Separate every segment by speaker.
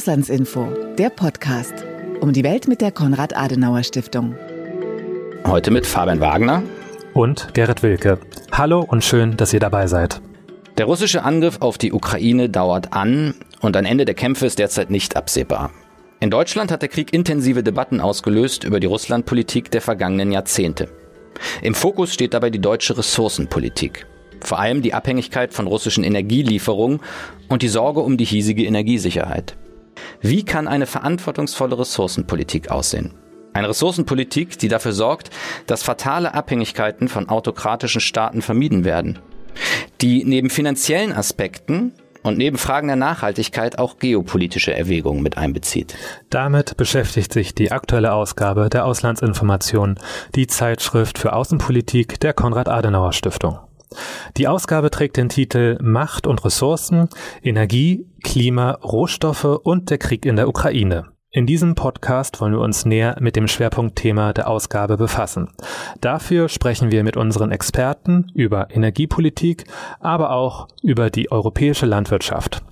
Speaker 1: Auslandsinfo, der Podcast. Um die Welt mit der Konrad-Adenauer-Stiftung.
Speaker 2: Heute mit Fabian Wagner
Speaker 3: und Gerrit Wilke. Hallo und schön, dass ihr dabei seid.
Speaker 2: Der russische Angriff auf die Ukraine dauert an und ein Ende der Kämpfe ist derzeit nicht absehbar. In Deutschland hat der Krieg intensive Debatten ausgelöst über die Russlandpolitik der vergangenen Jahrzehnte. Im Fokus steht dabei die deutsche Ressourcenpolitik. Vor allem die Abhängigkeit von russischen Energielieferungen und die Sorge um die hiesige Energiesicherheit. Wie kann eine verantwortungsvolle Ressourcenpolitik aussehen? Eine Ressourcenpolitik, die dafür sorgt, dass fatale Abhängigkeiten von autokratischen Staaten vermieden werden. Die neben finanziellen Aspekten und neben Fragen der Nachhaltigkeit auch geopolitische Erwägungen mit einbezieht.
Speaker 3: Damit beschäftigt sich die aktuelle Ausgabe der Auslandsinformation, die Zeitschrift für Außenpolitik der Konrad-Adenauer Stiftung. Die Ausgabe trägt den Titel Macht und Ressourcen, Energie, Klima, Rohstoffe und der Krieg in der Ukraine. In diesem Podcast wollen wir uns näher mit dem Schwerpunktthema der Ausgabe befassen. Dafür sprechen wir mit unseren Experten über Energiepolitik, aber auch über die europäische Landwirtschaft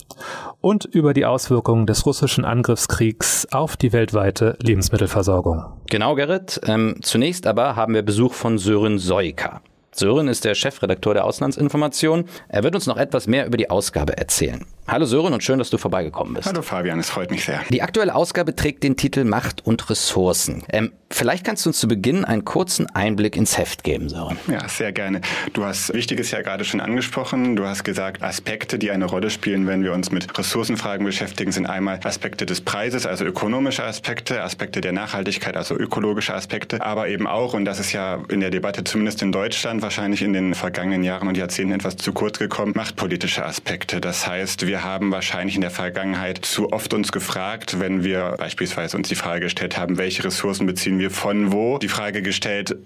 Speaker 3: und über die Auswirkungen des russischen Angriffskriegs auf die weltweite Lebensmittelversorgung.
Speaker 2: Genau, Gerrit. Ähm, zunächst aber haben wir Besuch von Sören Soika. Sören ist der Chefredakteur der Auslandsinformation. Er wird uns noch etwas mehr über die Ausgabe erzählen. Hallo Sören und schön, dass du vorbeigekommen bist.
Speaker 4: Hallo Fabian, es freut mich sehr.
Speaker 2: Die aktuelle Ausgabe trägt den Titel Macht und Ressourcen. Ähm, vielleicht kannst du uns zu Beginn einen kurzen Einblick ins Heft geben, Sören.
Speaker 4: Ja, sehr gerne. Du hast Wichtiges ja gerade schon angesprochen. Du hast gesagt, Aspekte, die eine Rolle spielen, wenn wir uns mit Ressourcenfragen beschäftigen, sind einmal Aspekte des Preises, also ökonomische Aspekte, Aspekte der Nachhaltigkeit, also ökologische Aspekte, aber eben auch, und das ist ja in der Debatte zumindest in Deutschland wahrscheinlich in den vergangenen Jahren und Jahrzehnten etwas zu kurz gekommen, machtpolitische Aspekte. Das heißt, wir haben wahrscheinlich in der Vergangenheit zu oft uns gefragt, wenn wir beispielsweise uns die Frage gestellt haben, welche Ressourcen beziehen wir von wo, die Frage gestellt,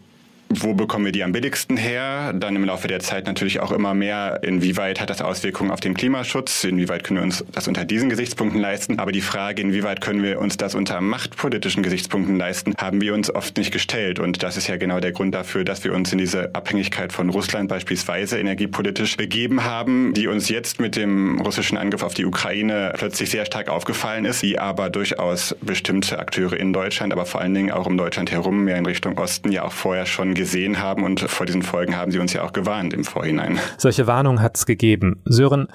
Speaker 4: wo bekommen wir die am billigsten her? Dann im Laufe der Zeit natürlich auch immer mehr, inwieweit hat das Auswirkungen auf den Klimaschutz? Inwieweit können wir uns das unter diesen Gesichtspunkten leisten? Aber die Frage, inwieweit können wir uns das unter machtpolitischen Gesichtspunkten leisten, haben wir uns oft nicht gestellt. Und das ist ja genau der Grund dafür, dass wir uns in diese Abhängigkeit von Russland beispielsweise energiepolitisch begeben haben, die uns jetzt mit dem russischen Angriff auf die Ukraine plötzlich sehr stark aufgefallen ist, die aber durchaus bestimmte Akteure in Deutschland, aber vor allen Dingen auch um Deutschland herum, mehr in Richtung Osten, ja auch vorher schon gesehen haben und vor diesen Folgen haben sie uns ja auch gewarnt im Vorhinein.
Speaker 3: Solche Warnungen hat es gegeben. Sören,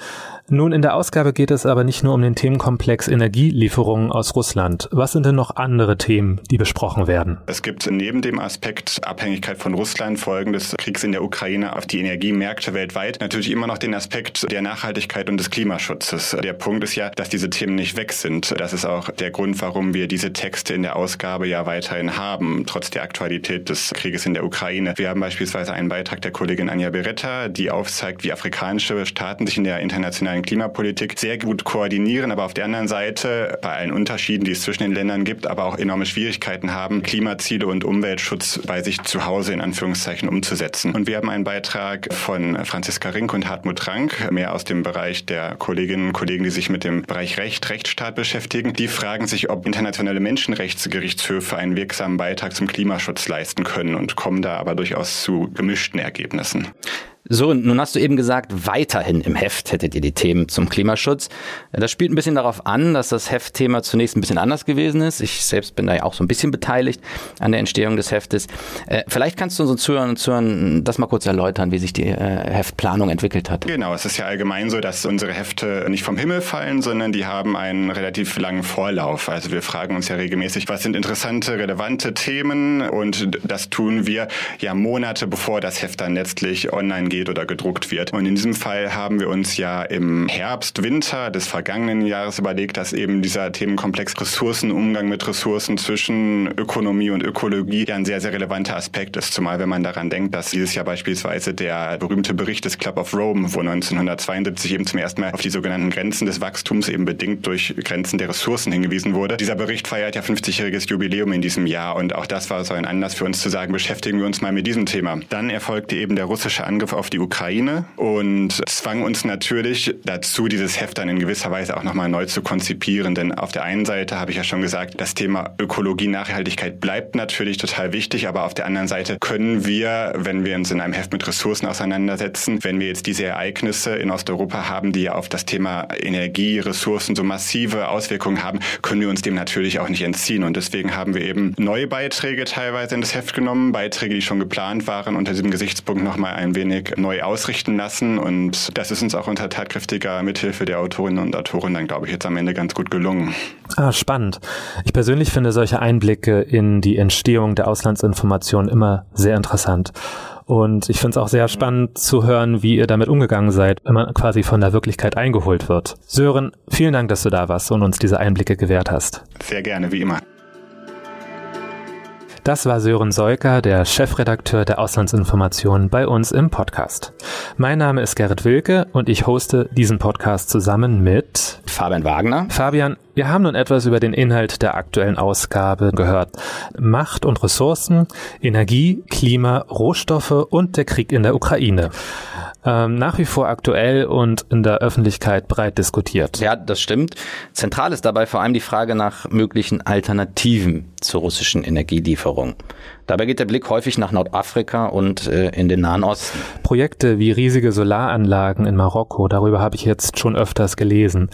Speaker 3: nun, in der Ausgabe geht es aber nicht nur um den Themenkomplex Energielieferungen aus Russland. Was sind denn noch andere Themen, die besprochen werden?
Speaker 4: Es gibt neben dem Aspekt Abhängigkeit von Russland, Folgen des Kriegs in der Ukraine auf die Energiemärkte weltweit, natürlich immer noch den Aspekt der Nachhaltigkeit und des Klimaschutzes. Der Punkt ist ja, dass diese Themen nicht weg sind. Das ist auch der Grund, warum wir diese Texte in der Ausgabe ja weiterhin haben, trotz der Aktualität des Krieges in der Ukraine. Wir haben beispielsweise einen Beitrag der Kollegin Anja Beretta, die aufzeigt, wie afrikanische Staaten sich in der internationalen internationalen Klimapolitik sehr gut koordinieren, aber auf der anderen Seite bei allen Unterschieden, die es zwischen den Ländern gibt, aber auch enorme Schwierigkeiten haben, Klimaziele und Umweltschutz bei sich zu Hause in Anführungszeichen umzusetzen. Und wir haben einen Beitrag von Franziska Rink und Hartmut Rank, mehr aus dem Bereich der Kolleginnen und Kollegen, die sich mit dem Bereich Recht, Rechtsstaat beschäftigen. Die fragen sich, ob internationale Menschenrechtsgerichtshöfe einen wirksamen Beitrag zum Klimaschutz leisten können und kommen da aber durchaus zu gemischten Ergebnissen.
Speaker 2: So, nun hast du eben gesagt, weiterhin im Heft hättet ihr die Themen zum Klimaschutz. Das spielt ein bisschen darauf an, dass das Heftthema zunächst ein bisschen anders gewesen ist. Ich selbst bin da ja auch so ein bisschen beteiligt an der Entstehung des Heftes. Äh, vielleicht kannst du unseren Zuhörern und Zuhörern das mal kurz erläutern, wie sich die äh, Heftplanung entwickelt hat.
Speaker 4: Genau, es ist ja allgemein so, dass unsere Hefte nicht vom Himmel fallen, sondern die haben einen relativ langen Vorlauf. Also wir fragen uns ja regelmäßig, was sind interessante, relevante Themen und das tun wir ja Monate bevor das Heft dann letztlich online geht geht oder gedruckt wird. Und in diesem Fall haben wir uns ja im Herbst, Winter des vergangenen Jahres überlegt, dass eben dieser Themenkomplex Ressourcen, Umgang mit Ressourcen zwischen Ökonomie und Ökologie ja ein sehr, sehr relevanter Aspekt ist. Zumal wenn man daran denkt, dass dieses Jahr beispielsweise der berühmte Bericht des Club of Rome, wo 1972 eben zum ersten Mal auf die sogenannten Grenzen des Wachstums eben bedingt durch Grenzen der Ressourcen hingewiesen wurde. Dieser Bericht feiert ja 50-jähriges Jubiläum in diesem Jahr und auch das war so ein Anlass für uns zu sagen, beschäftigen wir uns mal mit diesem Thema. Dann erfolgte eben der russische Angriff auf die Ukraine und zwang uns natürlich dazu, dieses Heft dann in gewisser Weise auch nochmal neu zu konzipieren. Denn auf der einen Seite habe ich ja schon gesagt, das Thema Ökologie, Nachhaltigkeit bleibt natürlich total wichtig, aber auf der anderen Seite können wir, wenn wir uns in einem Heft mit Ressourcen auseinandersetzen, wenn wir jetzt diese Ereignisse in Osteuropa haben, die ja auf das Thema Energie, Ressourcen so massive Auswirkungen haben, können wir uns dem natürlich auch nicht entziehen. Und deswegen haben wir eben neue Beiträge teilweise in das Heft genommen, Beiträge, die schon geplant waren, unter diesem Gesichtspunkt nochmal ein wenig neu ausrichten lassen. Und das ist uns auch unter tatkräftiger Mithilfe der Autorinnen und Autoren dann, glaube ich, jetzt am Ende ganz gut gelungen.
Speaker 3: Ah, spannend. Ich persönlich finde solche Einblicke in die Entstehung der Auslandsinformation immer sehr interessant. Und ich finde es auch sehr spannend zu hören, wie ihr damit umgegangen seid, wenn man quasi von der Wirklichkeit eingeholt wird. Sören, vielen Dank, dass du da warst und uns diese Einblicke gewährt hast.
Speaker 4: Sehr gerne, wie immer.
Speaker 3: Das war Sören Seuker, der Chefredakteur der Auslandsinformation bei uns im Podcast. Mein Name ist Gerrit Wilke und ich hoste diesen Podcast zusammen mit
Speaker 2: Fabian Wagner.
Speaker 3: Fabian, wir haben nun etwas über den Inhalt der aktuellen Ausgabe gehört. Macht und Ressourcen, Energie, Klima, Rohstoffe und der Krieg in der Ukraine ähm, nach wie vor aktuell und in der Öffentlichkeit breit diskutiert.
Speaker 2: Ja, das stimmt. Zentral ist dabei vor allem die Frage nach möglichen Alternativen zur russischen Energielieferung. Dabei geht der Blick häufig nach Nordafrika und äh, in den Nahen Osten.
Speaker 3: Projekte wie riesige Solaranlagen in Marokko, darüber habe ich jetzt schon öfters gelesen.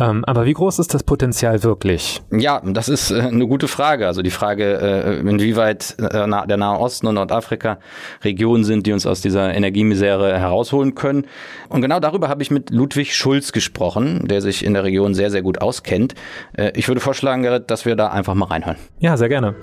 Speaker 3: Ähm, aber wie groß ist das Potenzial wirklich?
Speaker 2: Ja, das ist äh, eine gute Frage. Also die Frage, äh, inwieweit äh, der Nahe Osten und Nordafrika Regionen sind, die uns aus dieser Energiemisere herausholen können. Und genau darüber habe ich mit Ludwig Schulz gesprochen, der sich in der Region sehr, sehr gut auskennt. Äh, ich würde vorschlagen, Gerrit, dass wir da einfach mal reinhören.
Speaker 3: Ja, sehr gerne.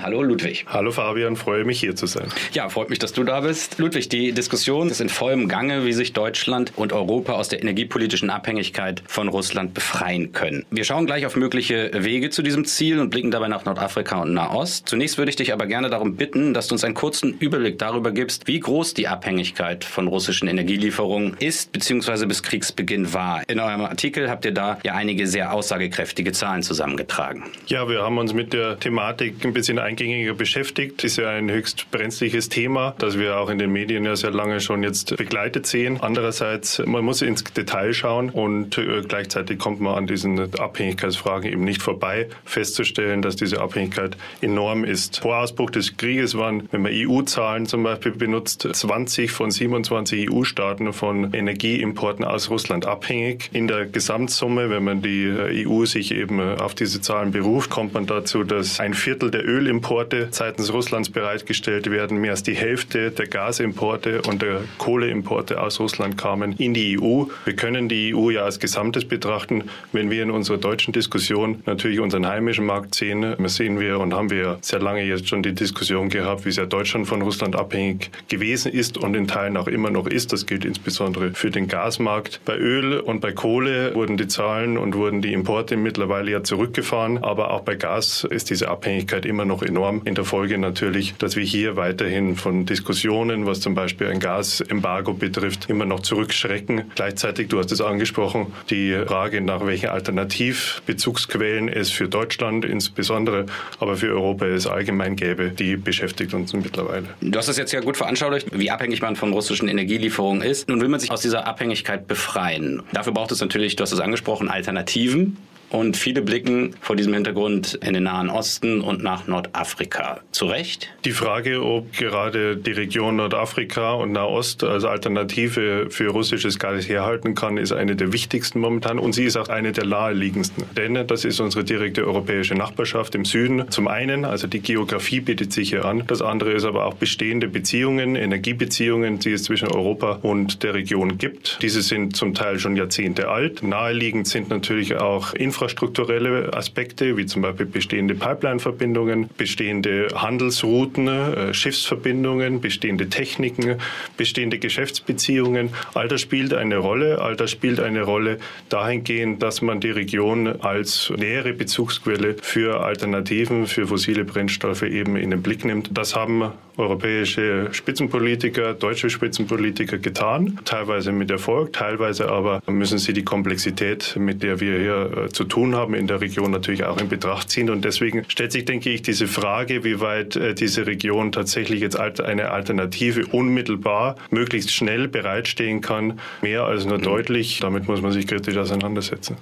Speaker 2: Hallo Ludwig.
Speaker 5: Hallo Fabian, freue mich hier zu sein.
Speaker 2: Ja, freut mich, dass du da bist. Ludwig, die Diskussion ist in vollem Gange, wie sich Deutschland und Europa aus der energiepolitischen Abhängigkeit von Russland befreien können. Wir schauen gleich auf mögliche Wege zu diesem Ziel und blicken dabei nach Nordafrika und Nahost. Zunächst würde ich dich aber gerne darum bitten, dass du uns einen kurzen Überblick darüber gibst, wie groß die Abhängigkeit von russischen Energielieferungen ist bzw. bis Kriegsbeginn war. In eurem Artikel habt ihr da ja einige sehr aussagekräftige Zahlen zusammengetragen.
Speaker 5: Ja, wir haben uns mit der Thematik ein bisschen eingängiger beschäftigt. Ist ja ein höchst brenzliges Thema, das wir auch in den Medien ja sehr lange schon jetzt begleitet sehen. Andererseits, man muss ins Detail schauen und äh, gleichzeitig kommt man an diesen Abhängigkeitsfragen eben nicht vorbei, festzustellen, dass diese Abhängigkeit enorm ist. Vor Ausbruch des Krieges waren, wenn man EU-Zahlen zum Beispiel benutzt, 20 von 27 EU-Staaten von Energieimporten aus Russland abhängig. In der Gesamtsumme, wenn man die äh, EU sich eben äh, auf diese Zahlen beruft, kommt man dazu, dass ein Viertel der Ölimporte Importe seitens Russlands bereitgestellt werden. Mehr als die Hälfte der Gasimporte und der Kohleimporte aus Russland kamen in die EU. Wir können die EU ja als Gesamtes betrachten. Wenn wir in unserer deutschen Diskussion natürlich unseren heimischen Markt sehen, sehen wir und haben wir sehr lange jetzt schon die Diskussion gehabt, wie sehr Deutschland von Russland abhängig gewesen ist und in Teilen auch immer noch ist. Das gilt insbesondere für den Gasmarkt. Bei Öl und bei Kohle wurden die Zahlen und wurden die Importe mittlerweile ja zurückgefahren. Aber auch bei Gas ist diese Abhängigkeit immer noch enorm. In der Folge natürlich, dass wir hier weiterhin von Diskussionen, was zum Beispiel ein Gasembargo betrifft, immer noch zurückschrecken. Gleichzeitig, du hast es angesprochen, die Frage nach welchen Alternativbezugsquellen es für Deutschland insbesondere, aber für Europa es allgemein gäbe, die beschäftigt uns mittlerweile.
Speaker 2: Du hast es jetzt ja gut veranschaulicht, wie abhängig man von russischen Energielieferungen ist. Nun will man sich aus dieser Abhängigkeit befreien. Dafür braucht es natürlich, du hast es angesprochen, Alternativen. Und viele blicken vor diesem Hintergrund in den Nahen Osten und nach Nordafrika. Zu Recht?
Speaker 5: Die Frage, ob gerade die Region Nordafrika und Nahost als Alternative für russisches Gas herhalten kann, ist eine der wichtigsten momentan und sie ist auch eine der naheliegendsten. Denn das ist unsere direkte europäische Nachbarschaft im Süden. Zum einen, also die Geografie bietet sich hier an. Das andere ist aber auch bestehende Beziehungen, Energiebeziehungen, die es zwischen Europa und der Region gibt. Diese sind zum Teil schon Jahrzehnte alt. Naheliegend sind natürlich auch Infrastrukturen infrastrukturelle Aspekte, wie zum Beispiel bestehende Pipeline-Verbindungen, bestehende Handelsrouten, äh, Schiffsverbindungen, bestehende Techniken, bestehende Geschäftsbeziehungen. All das spielt eine Rolle. All das spielt eine Rolle dahingehend, dass man die Region als nähere Bezugsquelle für Alternativen, für fossile Brennstoffe eben in den Blick nimmt. Das haben europäische Spitzenpolitiker, deutsche Spitzenpolitiker getan, teilweise mit Erfolg, teilweise aber müssen sie die Komplexität, mit der wir hier äh, zu tun haben in der Region, natürlich auch in Betracht ziehen. Und deswegen stellt sich, denke ich, diese Frage, wie weit äh, diese Region tatsächlich jetzt eine Alternative unmittelbar, möglichst schnell bereitstehen kann, mehr als nur mhm. deutlich. Damit muss man sich kritisch auseinandersetzen.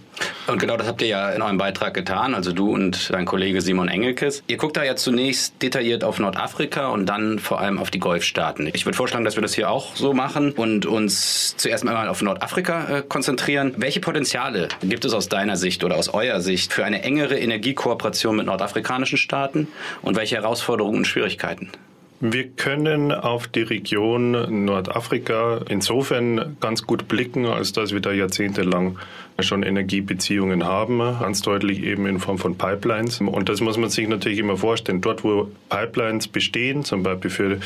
Speaker 2: Und genau das habt ihr ja in eurem Beitrag getan, also du und dein Kollege Simon Engelkes. Ihr guckt da ja zunächst detailliert auf Nordafrika und dann vor allem auf die Golfstaaten. Ich würde vorschlagen, dass wir das hier auch so machen und uns zuerst einmal auf Nordafrika äh, konzentrieren. Welche Potenziale gibt es aus deiner Sicht oder aus eurer Sicht für eine engere Energiekooperation mit nordafrikanischen Staaten und welche Herausforderungen und Schwierigkeiten?
Speaker 5: Wir können auf die Region Nordafrika insofern ganz gut blicken, als dass wir da jahrzehntelang schon Energiebeziehungen haben, ganz deutlich eben in Form von Pipelines. Und das muss man sich natürlich immer vorstellen. Dort, wo Pipelines bestehen, zum Beispiel für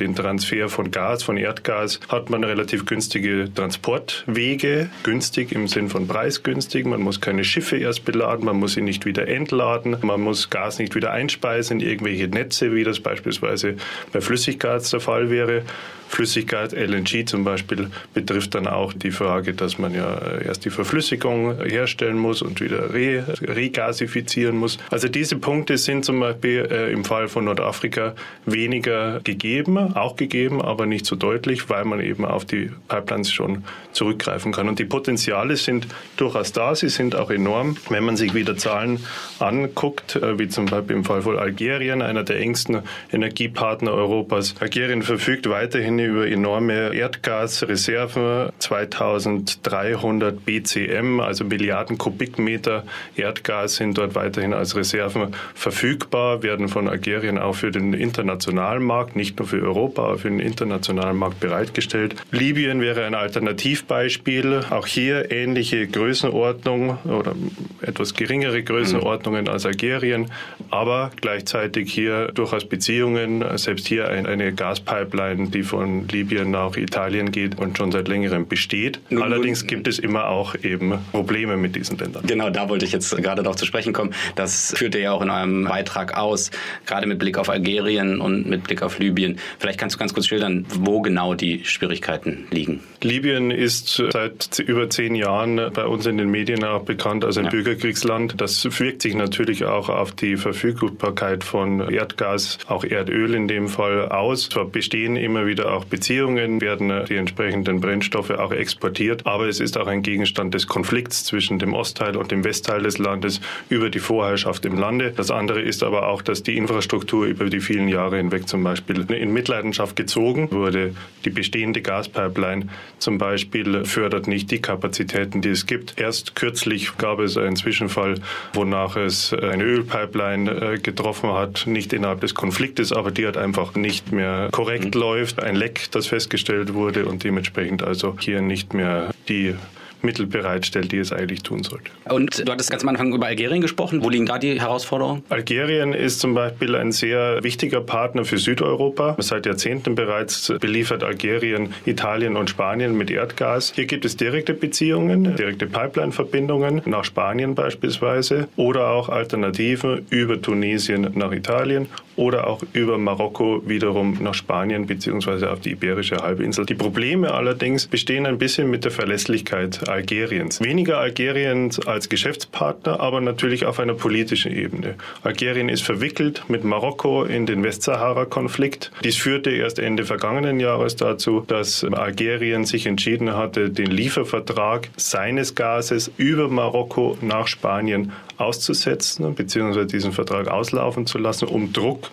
Speaker 5: den Transfer von Gas, von Erdgas, hat man relativ günstige Transportwege, günstig im Sinn von preisgünstig. Man muss keine Schiffe erst beladen, man muss sie nicht wieder entladen, man muss Gas nicht wieder einspeisen in irgendwelche Netze, wie das beispielsweise bei Flüssiggas der Fall wäre. Flüssigkeit, LNG zum Beispiel, betrifft dann auch die Frage, dass man ja erst die Verflüssigung herstellen muss und wieder re regasifizieren muss. Also diese Punkte sind zum Beispiel äh, im Fall von Nordafrika weniger gegeben, auch gegeben, aber nicht so deutlich, weil man eben auf die Pipelines schon zurückgreifen kann. Und die Potenziale sind durchaus da, sie sind auch enorm. Wenn man sich wieder Zahlen anguckt, äh, wie zum Beispiel im Fall von Algerien, einer der engsten Energiepartner Europas. Algerien verfügt weiterhin über enorme Erdgasreserven, 2300 BCM, also Milliarden Kubikmeter Erdgas sind dort weiterhin als Reserven verfügbar, werden von Algerien auch für den internationalen Markt, nicht nur für Europa, aber für den internationalen Markt bereitgestellt. Libyen wäre ein Alternativbeispiel. Auch hier ähnliche Größenordnung oder etwas geringere Größenordnungen als Algerien, aber gleichzeitig hier durchaus Beziehungen, selbst hier eine Gaspipeline, die von Libyen nach Italien geht und schon seit längerem besteht. Allerdings gibt es immer auch eben Probleme mit diesen Ländern.
Speaker 2: Genau, da wollte ich jetzt gerade noch zu sprechen kommen. Das führt ihr ja auch in eurem Beitrag aus, gerade mit Blick auf Algerien und mit Blick auf Libyen. Vielleicht kannst du ganz kurz schildern, wo genau die Schwierigkeiten liegen.
Speaker 5: Libyen ist seit über zehn Jahren bei uns in den Medien auch bekannt als ein ja. Bürgerkriegsland. Das wirkt sich natürlich auch auf die Verfügbarkeit von Erdgas, auch Erdöl in dem Fall aus. Zwar bestehen immer wieder auch Beziehungen, werden die entsprechenden Brennstoffe auch exportiert. Aber es ist auch ein Gegenstand des Konflikts zwischen dem Ostteil und dem Westteil des Landes über die Vorherrschaft im Lande. Das andere ist aber auch, dass die Infrastruktur über die vielen Jahre hinweg zum Beispiel in Mitleidenschaft gezogen wurde. Die bestehende Gaspipeline zum Beispiel fördert nicht die Kapazitäten, die es gibt. Erst kürzlich gab es einen Zwischenfall, wonach es eine Ölpipeline äh, getroffen hat, nicht innerhalb des Konfliktes, aber die hat einfach nicht mehr korrekt mhm. läuft. Ein Leck Leck, das festgestellt wurde und dementsprechend also hier nicht mehr die Mittel bereitstellt, die es eigentlich tun sollte.
Speaker 2: Und du hattest ganz am Anfang über Algerien gesprochen. Wo liegen da die Herausforderungen?
Speaker 5: Algerien ist zum Beispiel ein sehr wichtiger Partner für Südeuropa. Seit Jahrzehnten bereits beliefert Algerien Italien und Spanien mit Erdgas. Hier gibt es direkte Beziehungen, direkte Pipeline-Verbindungen nach Spanien beispielsweise oder auch Alternativen über Tunesien nach Italien oder auch über Marokko wiederum nach Spanien bzw. auf die Iberische Halbinsel. Die Probleme allerdings bestehen ein bisschen mit der Verlässlichkeit Algeriens. Weniger Algeriens als Geschäftspartner, aber natürlich auf einer politischen Ebene. Algerien ist verwickelt mit Marokko in den Westsahara-Konflikt. Dies führte erst Ende vergangenen Jahres dazu, dass Algerien sich entschieden hatte, den Liefervertrag seines Gases über Marokko nach Spanien auszusetzen bzw. diesen Vertrag auslaufen zu lassen, um Druck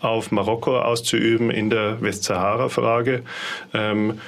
Speaker 5: auf Marokko auszuüben in der Westsahara-Frage. Ähm,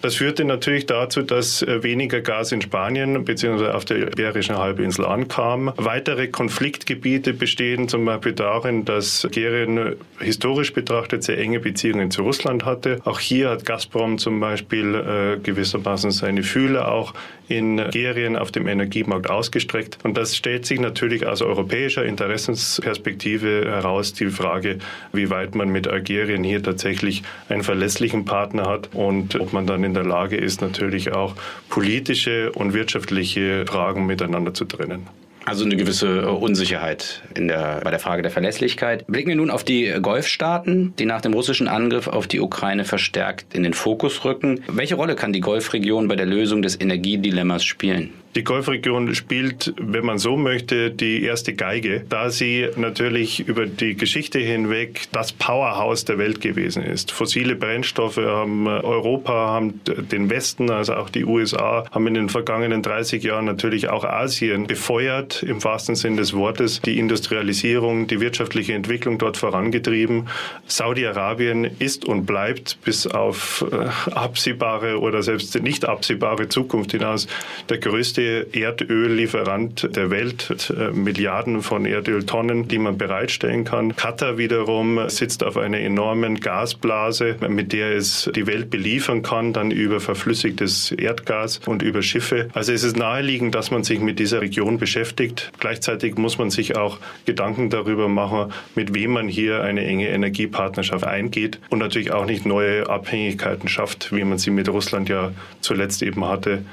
Speaker 5: das führte natürlich dazu, dass äh, weniger Gas in Spanien bzw. auf der Iberischen Halbinsel ankam. Weitere Konfliktgebiete bestehen zum Beispiel darin, dass Algerien historisch betrachtet sehr enge Beziehungen zu Russland hatte. Auch hier hat Gazprom zum Beispiel äh, gewissermaßen seine Fühler auch in Algerien auf dem Energiemarkt ausgestreckt. Und das stellt sich natürlich aus europäischer Interessensperspektive heraus die Frage, wie weit man mit Algerien hier tatsächlich einen verlässlichen Partner hat und ob man dann in der Lage ist, natürlich auch politische und wirtschaftliche Fragen miteinander zu trennen.
Speaker 2: Also eine gewisse äh, Unsicherheit in der, bei der Frage der Verlässlichkeit. Blicken wir nun auf die Golfstaaten, die nach dem russischen Angriff auf die Ukraine verstärkt in den Fokus rücken. Welche Rolle kann die Golfregion bei der Lösung des Energiedilemmas spielen?
Speaker 5: Die Golfregion spielt, wenn man so möchte, die erste Geige, da sie natürlich über die Geschichte hinweg das Powerhouse der Welt gewesen ist. Fossile Brennstoffe haben Europa, haben den Westen, also auch die USA, haben in den vergangenen 30 Jahren natürlich auch Asien befeuert, im wahrsten Sinn des Wortes, die Industrialisierung, die wirtschaftliche Entwicklung dort vorangetrieben. Saudi-Arabien ist und bleibt bis auf äh, absehbare oder selbst nicht absehbare Zukunft hinaus der größte Erdöllieferant der Welt. Äh, Milliarden von Erdöltonnen, die man bereitstellen kann. Katar wiederum sitzt auf einer enormen Gasblase, mit der es die Welt beliefern kann, dann über verflüssigtes Erdgas und über Schiffe. Also es ist naheliegend, dass man sich mit dieser Region beschäftigt. Gleichzeitig muss man sich auch Gedanken darüber machen, mit wem man hier eine enge Energiepartnerschaft eingeht und natürlich auch nicht neue Abhängigkeiten schafft, wie man sie mit Russland ja zuletzt eben hatte.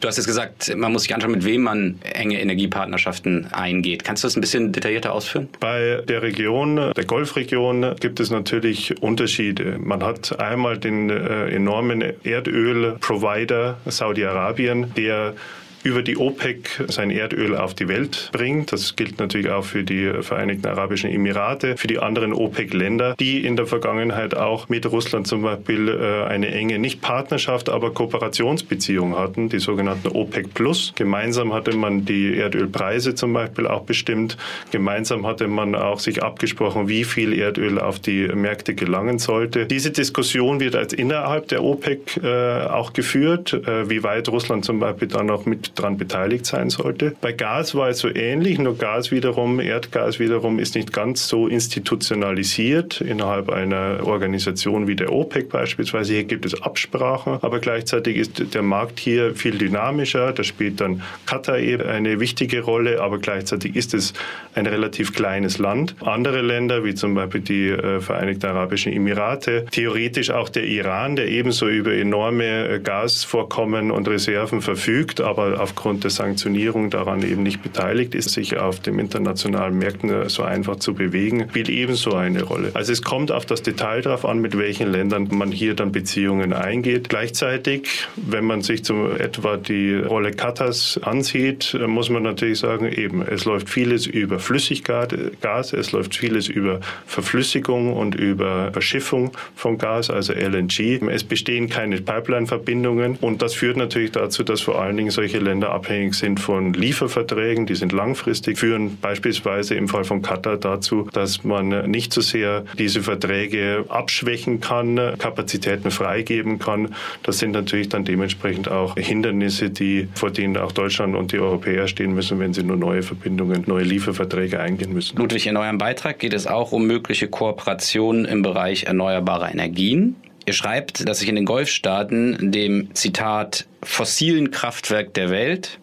Speaker 2: Du hast jetzt gesagt, man muss sich anschauen, mit wem man enge Energiepartnerschaften eingeht. Kannst du das ein bisschen detaillierter ausführen?
Speaker 5: Bei der Region, der Golfregion, gibt es natürlich Unterschiede. Man hat einmal den äh, enormen Erdölprovider Saudi-Arabien, der über die OPEC sein Erdöl auf die Welt bringt. Das gilt natürlich auch für die Vereinigten Arabischen Emirate, für die anderen OPEC-Länder, die in der Vergangenheit auch mit Russland zum Beispiel äh, eine enge, nicht Partnerschaft, aber Kooperationsbeziehung hatten, die sogenannten OPEC Plus. Gemeinsam hatte man die Erdölpreise zum Beispiel auch bestimmt. Gemeinsam hatte man auch sich abgesprochen, wie viel Erdöl auf die Märkte gelangen sollte. Diese Diskussion wird als innerhalb der OPEC äh, auch geführt, äh, wie weit Russland zum Beispiel dann noch mit daran beteiligt sein sollte. Bei Gas war es so ähnlich, nur Gas wiederum, Erdgas wiederum ist nicht ganz so institutionalisiert innerhalb einer Organisation wie der OPEC beispielsweise. Hier gibt es Absprachen, aber gleichzeitig ist der Markt hier viel dynamischer. Da spielt dann Katar eben eine wichtige Rolle, aber gleichzeitig ist es ein relativ kleines Land. Andere Länder, wie zum Beispiel die äh, Vereinigten Arabischen Emirate, theoretisch auch der Iran, der ebenso über enorme äh, Gasvorkommen und Reserven verfügt, aber aufgrund der Sanktionierung daran eben nicht beteiligt ist, sich auf den internationalen Märkten so einfach zu bewegen, spielt ebenso eine Rolle. Also es kommt auf das Detail darauf an, mit welchen Ländern man hier dann Beziehungen eingeht. Gleichzeitig, wenn man sich zum etwa die Rolle Katars ansieht, muss man natürlich sagen, eben, es läuft vieles über Flüssiggas, es läuft vieles über Verflüssigung und über Verschiffung von Gas, also LNG. Es bestehen keine Pipeline-Verbindungen und das führt natürlich dazu, dass vor allen Dingen solche Länder Länder abhängig sind von Lieferverträgen, die sind langfristig, führen beispielsweise im Fall von Katar dazu, dass man nicht so sehr diese Verträge abschwächen kann, Kapazitäten freigeben kann. Das sind natürlich dann dementsprechend auch Hindernisse, die vor denen auch Deutschland und die Europäer stehen müssen, wenn sie nur neue Verbindungen, neue Lieferverträge eingehen müssen.
Speaker 2: Ludwig, in eurem Beitrag geht es auch um mögliche Kooperationen im Bereich erneuerbarer Energien. Ihr schreibt, dass sich in den Golfstaaten dem Zitat fossilen Kraftwerk der Welt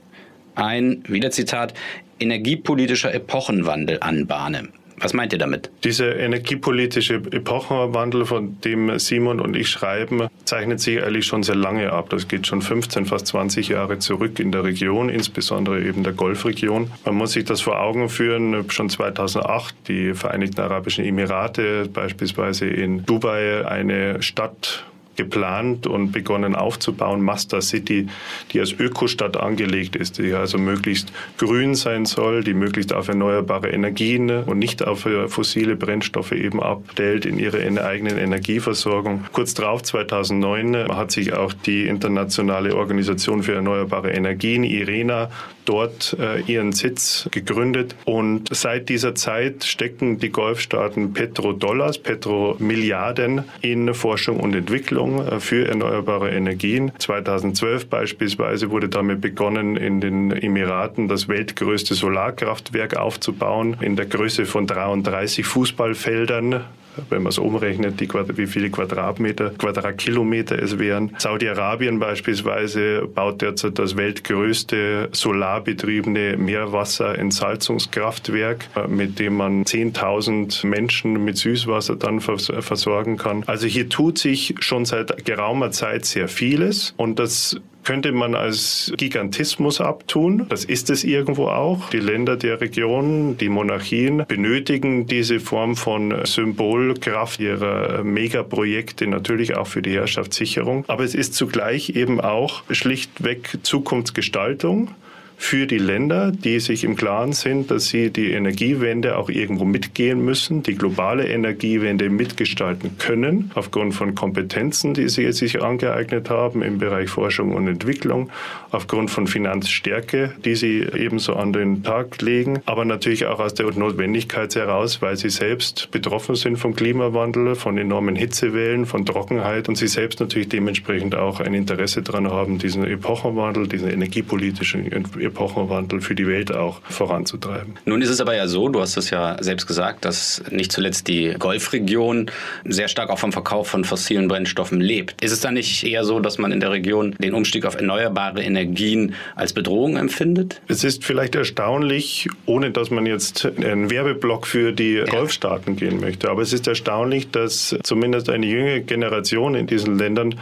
Speaker 2: ein, wieder Zitat, energiepolitischer Epochenwandel anbahne. Was meint ihr damit?
Speaker 5: Dieser energiepolitische Epochenwandel, von dem Simon und ich schreiben, zeichnet sich eigentlich schon sehr lange ab. Das geht schon 15, fast 20 Jahre zurück in der Region, insbesondere eben der Golfregion. Man muss sich das vor Augen führen. Schon 2008 die Vereinigten Arabischen Emirate beispielsweise in Dubai eine Stadt geplant und begonnen aufzubauen. Master City, die als Ökostadt angelegt ist, die also möglichst grün sein soll, die möglichst auf erneuerbare Energien und nicht auf fossile Brennstoffe eben abstellt in ihrer eigenen Energieversorgung. Kurz darauf, 2009, hat sich auch die internationale Organisation für erneuerbare Energien, IRENA, dort äh, ihren Sitz gegründet. Und seit dieser Zeit stecken die Golfstaaten Petrodollars, Petromilliarden in Forschung und Entwicklung äh, für erneuerbare Energien. 2012 beispielsweise wurde damit begonnen, in den Emiraten das weltgrößte Solarkraftwerk aufzubauen, in der Größe von 33 Fußballfeldern wenn man es umrechnet, die, wie viele Quadratmeter, Quadratkilometer es wären. Saudi-Arabien beispielsweise baut derzeit das weltgrößte solarbetriebene Meerwasserentsalzungskraftwerk, mit dem man 10.000 Menschen mit Süßwasser dann versorgen kann. Also hier tut sich schon seit geraumer Zeit sehr vieles und das könnte man als Gigantismus abtun. Das ist es irgendwo auch. Die Länder der Region, die Monarchien benötigen diese Form von Symbolkraft ihrer Megaprojekte natürlich auch für die Herrschaftssicherung. Aber es ist zugleich eben auch schlichtweg Zukunftsgestaltung für die Länder, die sich im Klaren sind, dass sie die Energiewende auch irgendwo mitgehen müssen, die globale Energiewende mitgestalten können, aufgrund von Kompetenzen, die sie sich angeeignet haben im Bereich Forschung und Entwicklung, aufgrund von Finanzstärke, die sie ebenso an den Tag legen, aber natürlich auch aus der Notwendigkeit heraus, weil sie selbst betroffen sind vom Klimawandel, von enormen Hitzewellen, von Trockenheit und sie selbst natürlich dementsprechend auch ein Interesse daran haben, diesen Epochenwandel, diesen energiepolitischen Epochenwandel für die Welt auch voranzutreiben.
Speaker 2: Nun ist es aber ja so, du hast es ja selbst gesagt, dass nicht zuletzt die Golfregion sehr stark auch vom Verkauf von fossilen Brennstoffen lebt. Ist es dann nicht eher so, dass man in der Region den Umstieg auf erneuerbare Energien als Bedrohung empfindet?
Speaker 5: Es ist vielleicht erstaunlich, ohne dass man jetzt einen Werbeblock für die ja. Golfstaaten gehen möchte, aber es ist erstaunlich, dass zumindest eine jüngere Generation in diesen Ländern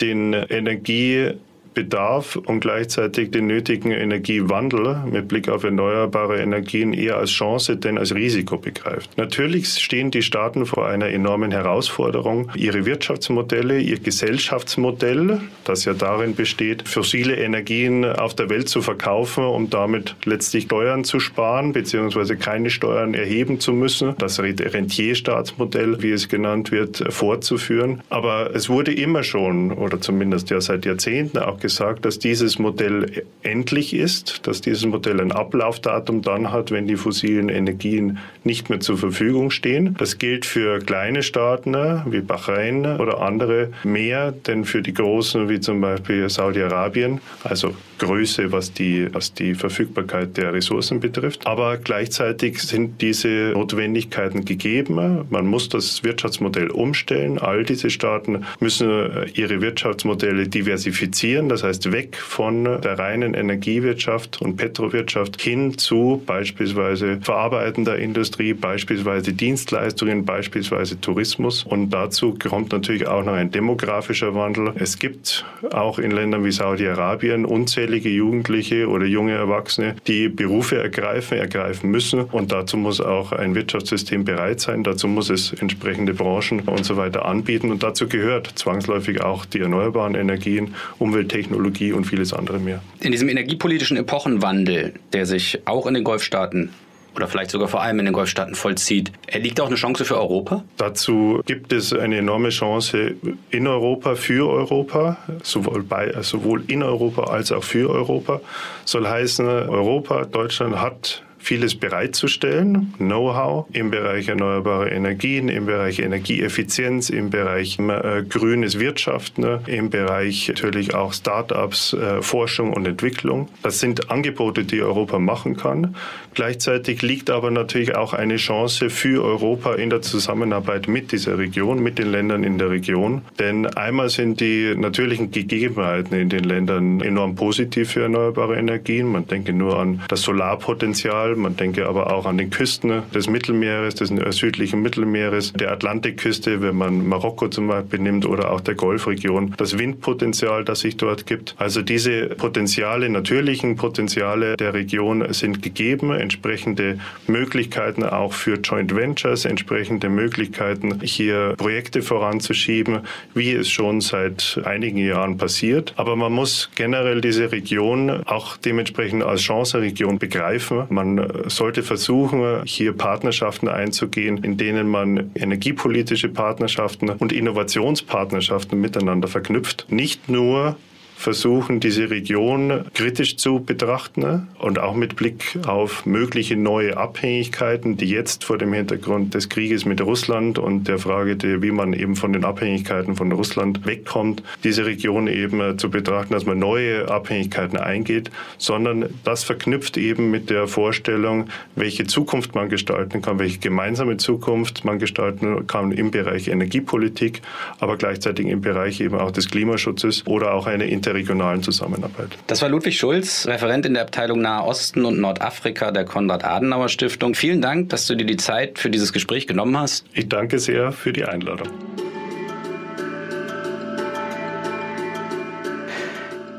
Speaker 5: den Energie Bedarf und gleichzeitig den nötigen Energiewandel mit Blick auf erneuerbare Energien eher als Chance denn als Risiko begreift. Natürlich stehen die Staaten vor einer enormen Herausforderung, ihre Wirtschaftsmodelle, ihr Gesellschaftsmodell, das ja darin besteht, fossile Energien auf der Welt zu verkaufen, um damit letztlich Steuern zu sparen bzw. keine Steuern erheben zu müssen, das Rentierstaatsmodell, wie es genannt wird, fortzuführen. Aber es wurde immer schon oder zumindest ja seit Jahrzehnten auch gesagt, dass dieses Modell endlich ist, dass dieses Modell ein Ablaufdatum dann hat, wenn die fossilen Energien nicht mehr zur Verfügung stehen. Das gilt für kleine Staaten wie Bahrain oder andere mehr, denn für die großen wie zum Beispiel Saudi-Arabien, also Größe, was die, was die Verfügbarkeit der Ressourcen betrifft. Aber gleichzeitig sind diese Notwendigkeiten gegeben. Man muss das Wirtschaftsmodell umstellen. All diese Staaten müssen ihre Wirtschaftsmodelle diversifizieren. Das heißt, weg von der reinen Energiewirtschaft und Petrowirtschaft hin zu beispielsweise verarbeitender Industrie, beispielsweise Dienstleistungen, beispielsweise Tourismus. Und dazu kommt natürlich auch noch ein demografischer Wandel. Es gibt auch in Ländern wie Saudi-Arabien unzählige Jugendliche oder junge Erwachsene, die Berufe ergreifen, ergreifen müssen. Und dazu muss auch ein Wirtschaftssystem bereit sein. Dazu muss es entsprechende Branchen und so weiter anbieten. Und dazu gehört zwangsläufig auch die erneuerbaren Energien, Umwelttechnik, Technologie und vieles andere mehr.
Speaker 2: In diesem energiepolitischen Epochenwandel, der sich auch in den Golfstaaten oder vielleicht sogar vor allem in den Golfstaaten vollzieht. Liegt auch eine Chance für Europa?
Speaker 5: Dazu gibt es eine enorme Chance in Europa, für Europa, sowohl, bei, sowohl in Europa als auch für Europa. Soll heißen, Europa, Deutschland hat vieles bereitzustellen, Know-how im Bereich erneuerbare Energien, im Bereich Energieeffizienz, im Bereich äh, grünes Wirtschaften, ne, im Bereich natürlich auch Startups, äh, Forschung und Entwicklung. Das sind Angebote, die Europa machen kann. Gleichzeitig liegt aber natürlich auch eine Chance für Europa in der Zusammenarbeit mit dieser Region, mit den Ländern in der Region. Denn einmal sind die natürlichen Gegebenheiten in den Ländern enorm positiv für erneuerbare Energien. Man denke nur an das Solarpotenzial, man denke aber auch an den Küsten des Mittelmeeres, des südlichen Mittelmeeres, der Atlantikküste, wenn man Marokko zum Beispiel nimmt oder auch der Golfregion, das Windpotenzial, das sich dort gibt. Also diese Potenziale, natürlichen Potenziale der Region sind gegeben, entsprechende Möglichkeiten auch für Joint Ventures, entsprechende Möglichkeiten, hier Projekte voranzuschieben, wie es schon seit einigen Jahren passiert. Aber man muss generell diese Region auch dementsprechend als Chance-Region begreifen. Man sollte versuchen, hier Partnerschaften einzugehen, in denen man energiepolitische Partnerschaften und Innovationspartnerschaften miteinander verknüpft. Nicht nur versuchen, diese Region kritisch zu betrachten und auch mit Blick auf mögliche neue Abhängigkeiten, die jetzt vor dem Hintergrund des Krieges mit Russland und der Frage, wie man eben von den Abhängigkeiten von Russland wegkommt, diese Region eben zu betrachten, dass man neue Abhängigkeiten eingeht, sondern das verknüpft eben mit der Vorstellung, welche Zukunft man gestalten kann, welche gemeinsame Zukunft man gestalten kann im Bereich Energiepolitik, aber gleichzeitig im Bereich eben auch des Klimaschutzes oder auch eine interregionalen Zusammenarbeit.
Speaker 2: Das war Ludwig Schulz, Referent in der Abteilung Nahe Osten und Nordafrika der Konrad-Adenauer-Stiftung. Vielen Dank, dass du dir die Zeit für dieses Gespräch genommen hast.
Speaker 5: Ich danke sehr für die Einladung.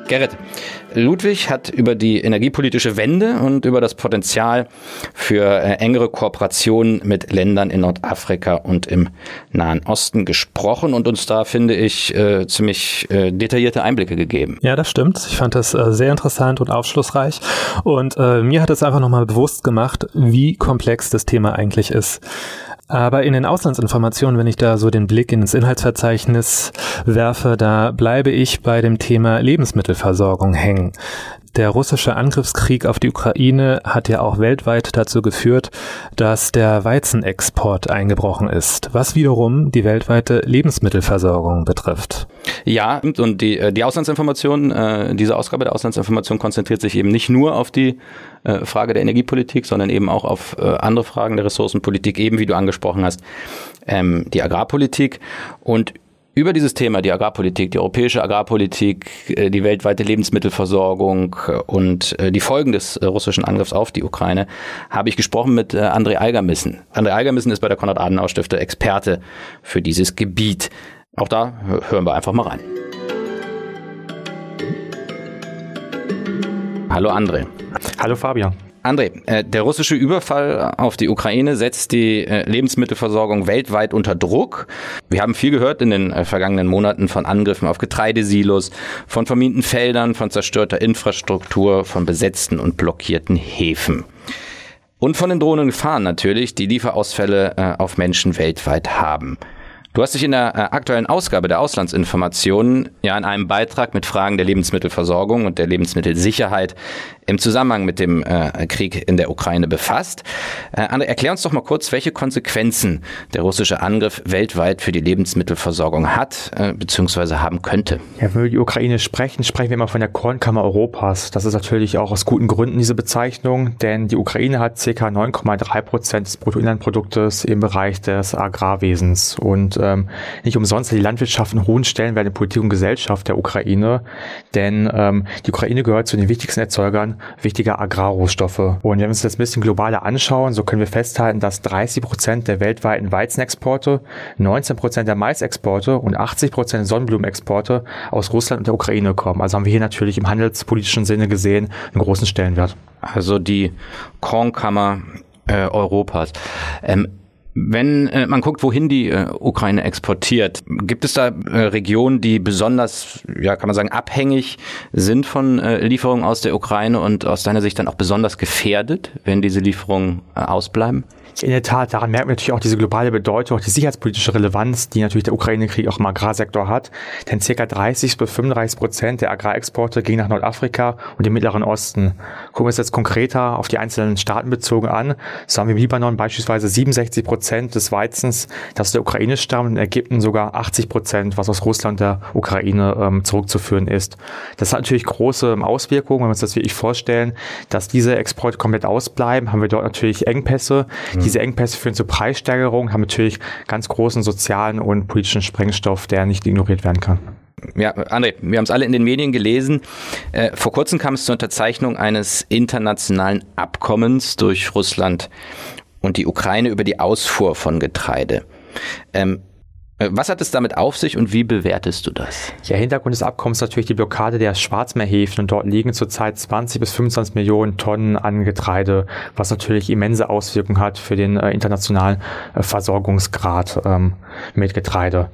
Speaker 2: Gerrit, Ludwig hat über die energiepolitische Wende und über das Potenzial für äh, engere Kooperationen mit Ländern in Nordafrika und im Nahen Osten gesprochen und uns da, finde ich, äh, ziemlich äh, detaillierte Einblicke gegeben.
Speaker 3: Ja, das stimmt. Ich fand das äh, sehr interessant und aufschlussreich. Und äh, mir hat es einfach nochmal bewusst gemacht, wie komplex das Thema eigentlich ist. Aber in den Auslandsinformationen, wenn ich da so den Blick ins Inhaltsverzeichnis werfe, da bleibe ich bei dem Thema Lebensmittelversorgung hängen. Der russische Angriffskrieg auf die Ukraine hat ja auch weltweit dazu geführt, dass der Weizenexport eingebrochen ist, was wiederum die weltweite Lebensmittelversorgung betrifft.
Speaker 2: Ja, und die, äh, die Auslandsinformation, äh, diese Ausgabe der Auslandsinformation konzentriert sich eben nicht nur auf die äh, Frage der Energiepolitik, sondern eben auch auf andere Fragen der Ressourcenpolitik, eben wie du angesprochen hast, ähm, die Agrarpolitik. Und über dieses Thema, die Agrarpolitik, die europäische Agrarpolitik, äh, die weltweite Lebensmittelversorgung äh, und äh, die Folgen des russischen Angriffs auf die Ukraine, habe ich gesprochen mit André Algermissen. André Algermissen ist bei der Konrad-Adenauer-Stiftung Experte für dieses Gebiet. Auch da hören wir einfach mal rein. Hallo André.
Speaker 6: Hallo Fabian.
Speaker 2: André, äh, der russische Überfall auf die Ukraine setzt die äh, Lebensmittelversorgung weltweit unter Druck. Wir haben viel gehört in den äh, vergangenen Monaten von Angriffen auf Getreidesilos, von vermienten Feldern, von zerstörter Infrastruktur, von besetzten und blockierten Häfen. Und von den drohenden Gefahren natürlich, die Lieferausfälle auf Menschen weltweit haben. Du hast dich in der äh, aktuellen Ausgabe der Auslandsinformationen ja in einem Beitrag mit Fragen der Lebensmittelversorgung und der Lebensmittelsicherheit im Zusammenhang mit dem äh, Krieg in der Ukraine befasst. Äh, André, erklär uns doch mal kurz, welche Konsequenzen der russische Angriff weltweit für die Lebensmittelversorgung hat äh, bzw. haben könnte.
Speaker 6: Ja, wenn wir die Ukraine sprechen, sprechen wir immer von der Kornkammer Europas. Das ist natürlich auch aus guten Gründen diese Bezeichnung, denn die Ukraine hat ca. 9,3 Prozent des Bruttoinlandproduktes im Bereich des Agrarwesens und äh, ähm, nicht umsonst die Landwirtschaft einen hohen Stellenwert in Politik und Gesellschaft der Ukraine, denn ähm, die Ukraine gehört zu den wichtigsten Erzeugern wichtiger Agrarrohstoffe. Und wenn wir uns das ein bisschen globaler anschauen, so können wir festhalten, dass 30 Prozent der weltweiten Weizenexporte, 19 Prozent der Maisexporte und 80 Prozent der Sonnenblumenexporte aus Russland und der Ukraine kommen. Also haben wir hier natürlich im handelspolitischen Sinne gesehen einen großen Stellenwert.
Speaker 2: Also die Kornkammer äh, Europas. Ähm, wenn äh, man guckt, wohin die äh, Ukraine exportiert, gibt es da äh, Regionen, die besonders, ja, kann man sagen, abhängig sind von äh, Lieferungen aus der Ukraine und aus deiner Sicht dann auch besonders gefährdet, wenn diese Lieferungen äh, ausbleiben?
Speaker 6: In der Tat, daran merken wir natürlich auch diese globale Bedeutung, auch die sicherheitspolitische Relevanz, die natürlich der Ukraine-Krieg auch im Agrarsektor hat. Denn circa 30 bis 35 Prozent der Agrarexporte gehen nach Nordafrika und den Mittleren Osten. Gucken wir uns jetzt konkreter auf die einzelnen Staaten bezogen an. So haben wir im Libanon beispielsweise 67 Prozent des Weizens, das aus der Ukraine stammt, in Ägypten sogar 80 Prozent, was aus Russland der Ukraine ähm, zurückzuführen ist. Das hat natürlich große ähm, Auswirkungen, wenn wir uns das wirklich vorstellen, dass diese Exporte komplett ausbleiben, haben wir dort natürlich Engpässe. Mhm diese Engpässe führen zu Preissteigerungen, haben natürlich ganz großen sozialen und politischen Sprengstoff, der nicht ignoriert werden kann.
Speaker 2: Ja, André, wir haben es alle in den Medien gelesen. Äh, vor kurzem kam es zur Unterzeichnung eines internationalen Abkommens durch Russland und die Ukraine über die Ausfuhr von Getreide. Ähm, äh, was hat es damit auf sich und wie bewertest du das?
Speaker 6: Ja, Hintergrund des Abkommens ist natürlich die Blockade der Schwarzmeerhäfen und dort liegen zurzeit 20 bis 25 Millionen Tonnen an Getreide, was natürlich immense Auswirkungen hat für den äh, internationalen äh, Versorgungsgrad ähm, mit Getreide.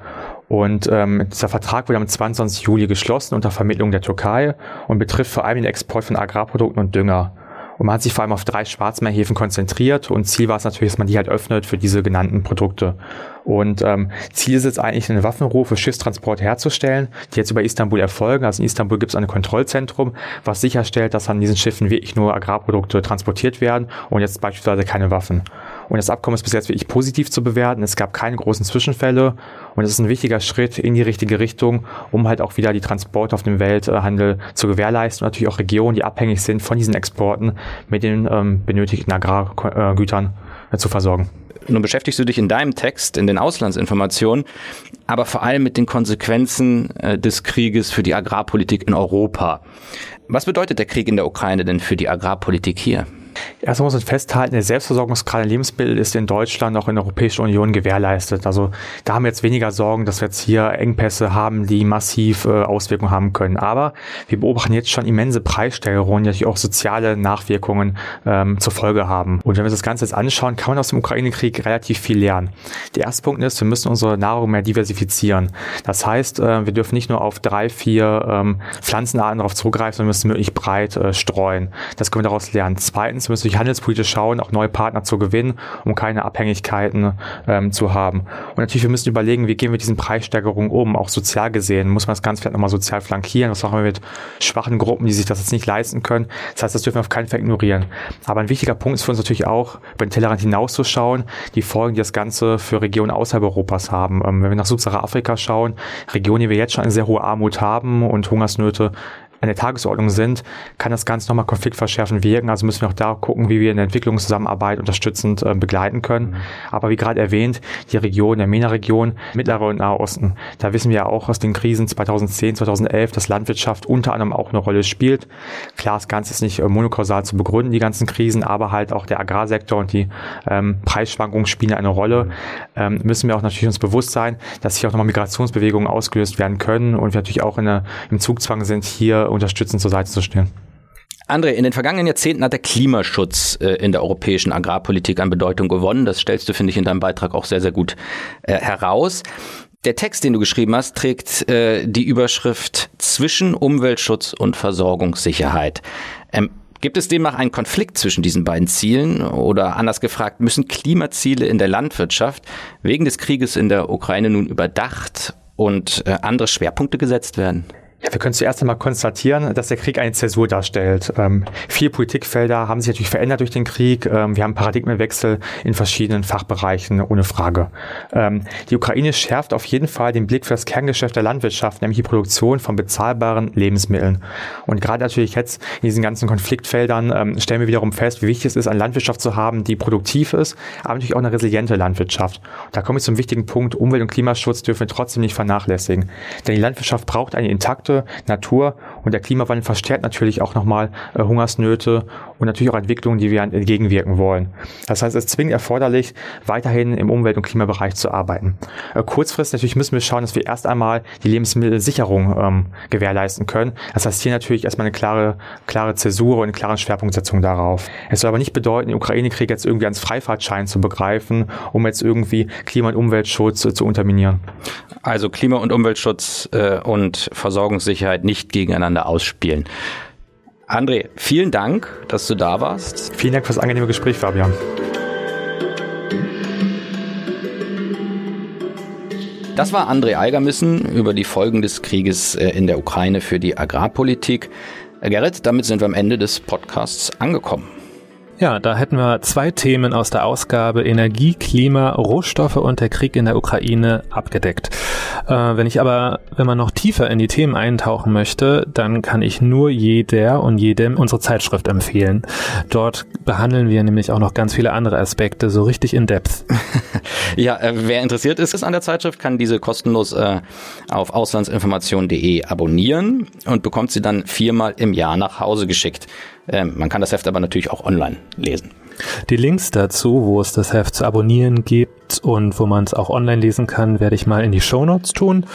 Speaker 6: Und ähm, dieser Vertrag wurde am 22. Juli geschlossen unter Vermittlung der Türkei und betrifft vor allem den Export von Agrarprodukten und Dünger. Und man hat sich vor allem auf drei Schwarzmeerhäfen konzentriert und Ziel war es natürlich, dass man die halt öffnet für diese genannten Produkte. Und ähm, Ziel ist es eigentlich, eine Waffenruhe für Schiffstransport herzustellen, die jetzt über Istanbul erfolgen. Also in Istanbul gibt es ein Kontrollzentrum, was sicherstellt, dass an diesen Schiffen wirklich nur Agrarprodukte transportiert werden und jetzt beispielsweise keine Waffen. Und das Abkommen ist bis jetzt wirklich positiv zu bewerten. Es gab keine großen Zwischenfälle und es ist ein wichtiger Schritt in die richtige Richtung, um halt auch wieder die Transporte auf dem Welthandel zu gewährleisten und natürlich auch Regionen, die abhängig sind von diesen Exporten, mit den ähm, benötigten Agrargütern äh, zu versorgen.
Speaker 2: Nun beschäftigst du dich in deinem Text, in den Auslandsinformationen, aber vor allem mit den Konsequenzen äh, des Krieges für die Agrarpolitik in Europa. Was bedeutet der Krieg in der Ukraine denn für die Agrarpolitik hier?
Speaker 6: Erstmal muss man festhalten, der Selbstversorgungsgrad an Lebensmitteln ist in Deutschland auch in der Europäischen Union gewährleistet. Also da haben wir jetzt weniger Sorgen, dass wir jetzt hier Engpässe haben, die massiv äh, Auswirkungen haben können. Aber wir beobachten jetzt schon immense Preissteigerungen, die natürlich auch soziale Nachwirkungen ähm, zur Folge haben. Und wenn wir das Ganze jetzt anschauen, kann man aus dem Ukraine-Krieg relativ viel lernen. Der erste Punkt ist, wir müssen unsere Nahrung mehr diversifizieren. Das heißt, äh, wir dürfen nicht nur auf drei, vier ähm, Pflanzenarten darauf zurückgreifen, sondern müssen möglichst breit äh, streuen. Das können wir daraus lernen. Zweitens müssen wir durch handelspolitisch schauen, auch neue Partner zu gewinnen, um keine Abhängigkeiten ähm, zu haben. Und natürlich, wir müssen überlegen, wie gehen wir mit diesen Preissteigerungen um, auch sozial gesehen. Muss man das Ganze vielleicht nochmal sozial flankieren? Was machen wir mit schwachen Gruppen, die sich das jetzt nicht leisten können? Das heißt, das dürfen wir auf keinen Fall ignorieren. Aber ein wichtiger Punkt ist für uns natürlich auch, über den Tellerrand hinauszuschauen, die Folgen, die das Ganze für Regionen außerhalb Europas haben. Ähm, wenn wir nach Subsahara-Afrika schauen, Regionen, die wir jetzt schon eine sehr hohe Armut haben und Hungersnöte an der Tagesordnung sind, kann das Ganze nochmal konfliktverschärfend wirken. Also müssen wir auch da gucken, wie wir in der Entwicklungszusammenarbeit unterstützend äh, begleiten können. Mhm. Aber wie gerade erwähnt, die Region, der MENA-Region, Mittlerer und Nahe Osten, da wissen wir ja auch aus den Krisen 2010, 2011, dass Landwirtschaft unter anderem auch eine Rolle spielt. Klar, das Ganze ist nicht äh, monokausal zu begründen, die ganzen Krisen, aber halt auch der Agrarsektor und die ähm, Preisschwankungen spielen eine Rolle. Mhm. Ähm, müssen wir auch natürlich uns bewusst sein, dass hier auch nochmal Migrationsbewegungen ausgelöst werden können und wir natürlich auch in eine, im Zugzwang sind, hier unterstützend zur Seite zu stehen.
Speaker 2: André, in den vergangenen Jahrzehnten hat der Klimaschutz äh, in der europäischen Agrarpolitik an Bedeutung gewonnen. Das stellst du, finde ich, in deinem Beitrag auch sehr, sehr gut äh, heraus. Der Text, den du geschrieben hast, trägt äh, die Überschrift Zwischen Umweltschutz und Versorgungssicherheit. Ähm, gibt es demnach einen Konflikt zwischen diesen beiden Zielen? Oder anders gefragt, müssen Klimaziele in der Landwirtschaft wegen des Krieges in der Ukraine nun überdacht und äh, andere Schwerpunkte gesetzt werden?
Speaker 6: Ja, wir können zuerst einmal konstatieren, dass der Krieg eine Zäsur darstellt. Ähm, viele Politikfelder haben sich natürlich verändert durch den Krieg. Ähm, wir haben Paradigmenwechsel in verschiedenen Fachbereichen, ohne Frage. Ähm, die Ukraine schärft auf jeden Fall den Blick für das Kerngeschäft der Landwirtschaft, nämlich die Produktion von bezahlbaren Lebensmitteln. Und gerade natürlich jetzt in diesen ganzen Konfliktfeldern ähm, stellen wir wiederum fest, wie wichtig es ist, eine Landwirtschaft zu haben, die produktiv ist, aber natürlich auch eine resiliente Landwirtschaft. Und da komme ich zum wichtigen Punkt, Umwelt- und Klimaschutz dürfen wir trotzdem nicht vernachlässigen. Denn die Landwirtschaft braucht eine intakte Orte, Natur und der Klimawandel verstärkt natürlich auch nochmal äh, Hungersnöte und natürlich auch Entwicklungen, die wir entgegenwirken wollen. Das heißt, es ist zwingend erforderlich, weiterhin im Umwelt- und Klimabereich zu arbeiten. Äh, kurzfristig natürlich müssen wir schauen, dass wir erst einmal die Lebensmittelsicherung ähm, gewährleisten können. Das heißt, hier natürlich erstmal eine klare, klare Zäsur und eine klare Schwerpunktsetzung darauf. Es soll aber nicht bedeuten, den Ukraine-Krieg jetzt irgendwie als Freifahrtschein zu begreifen, um jetzt irgendwie Klima- und Umweltschutz äh, zu unterminieren.
Speaker 2: Also Klima- und Umweltschutz äh, und Versorgungssicherheit nicht gegeneinander ausspielen. André, vielen Dank, dass du da warst.
Speaker 6: Vielen Dank fürs angenehme Gespräch, Fabian.
Speaker 2: Das war André Eigermissen über die Folgen des Krieges äh, in der Ukraine für die Agrarpolitik. Gerrit, damit sind wir am Ende des Podcasts angekommen.
Speaker 3: Ja, da hätten wir zwei Themen aus der Ausgabe Energie, Klima, Rohstoffe und der Krieg in der Ukraine abgedeckt. Äh, wenn ich aber, wenn man noch tiefer in die Themen eintauchen möchte, dann kann ich nur jeder und jedem unsere Zeitschrift empfehlen. Dort behandeln wir nämlich auch noch ganz viele andere Aspekte so richtig in Depth.
Speaker 2: ja, äh, wer interessiert ist, ist an der Zeitschrift, kann diese kostenlos äh, auf auslandsinformation.de abonnieren und bekommt sie dann viermal im Jahr nach Hause geschickt. Ähm, man kann das Heft aber natürlich auch online lesen.
Speaker 3: Die Links dazu, wo es das Heft zu abonnieren gibt und wo man es auch online lesen kann, werde ich mal in die Show Notes tun.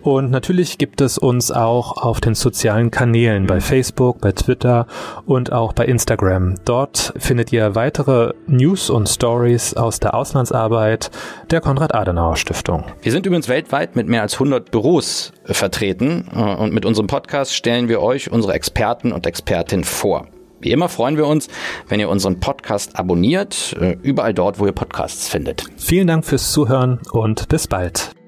Speaker 3: Und natürlich gibt es uns auch auf den sozialen Kanälen bei Facebook, bei Twitter und auch bei Instagram. Dort findet ihr weitere News und Stories aus der Auslandsarbeit der Konrad-Adenauer-Stiftung.
Speaker 2: Wir sind übrigens weltweit mit mehr als 100 Büros vertreten und mit unserem Podcast stellen wir euch unsere Experten und Expertinnen vor. Wie immer freuen wir uns, wenn ihr unseren Podcast abonniert, äh, überall dort, wo ihr Podcasts findet.
Speaker 3: Vielen Dank fürs Zuhören und bis bald.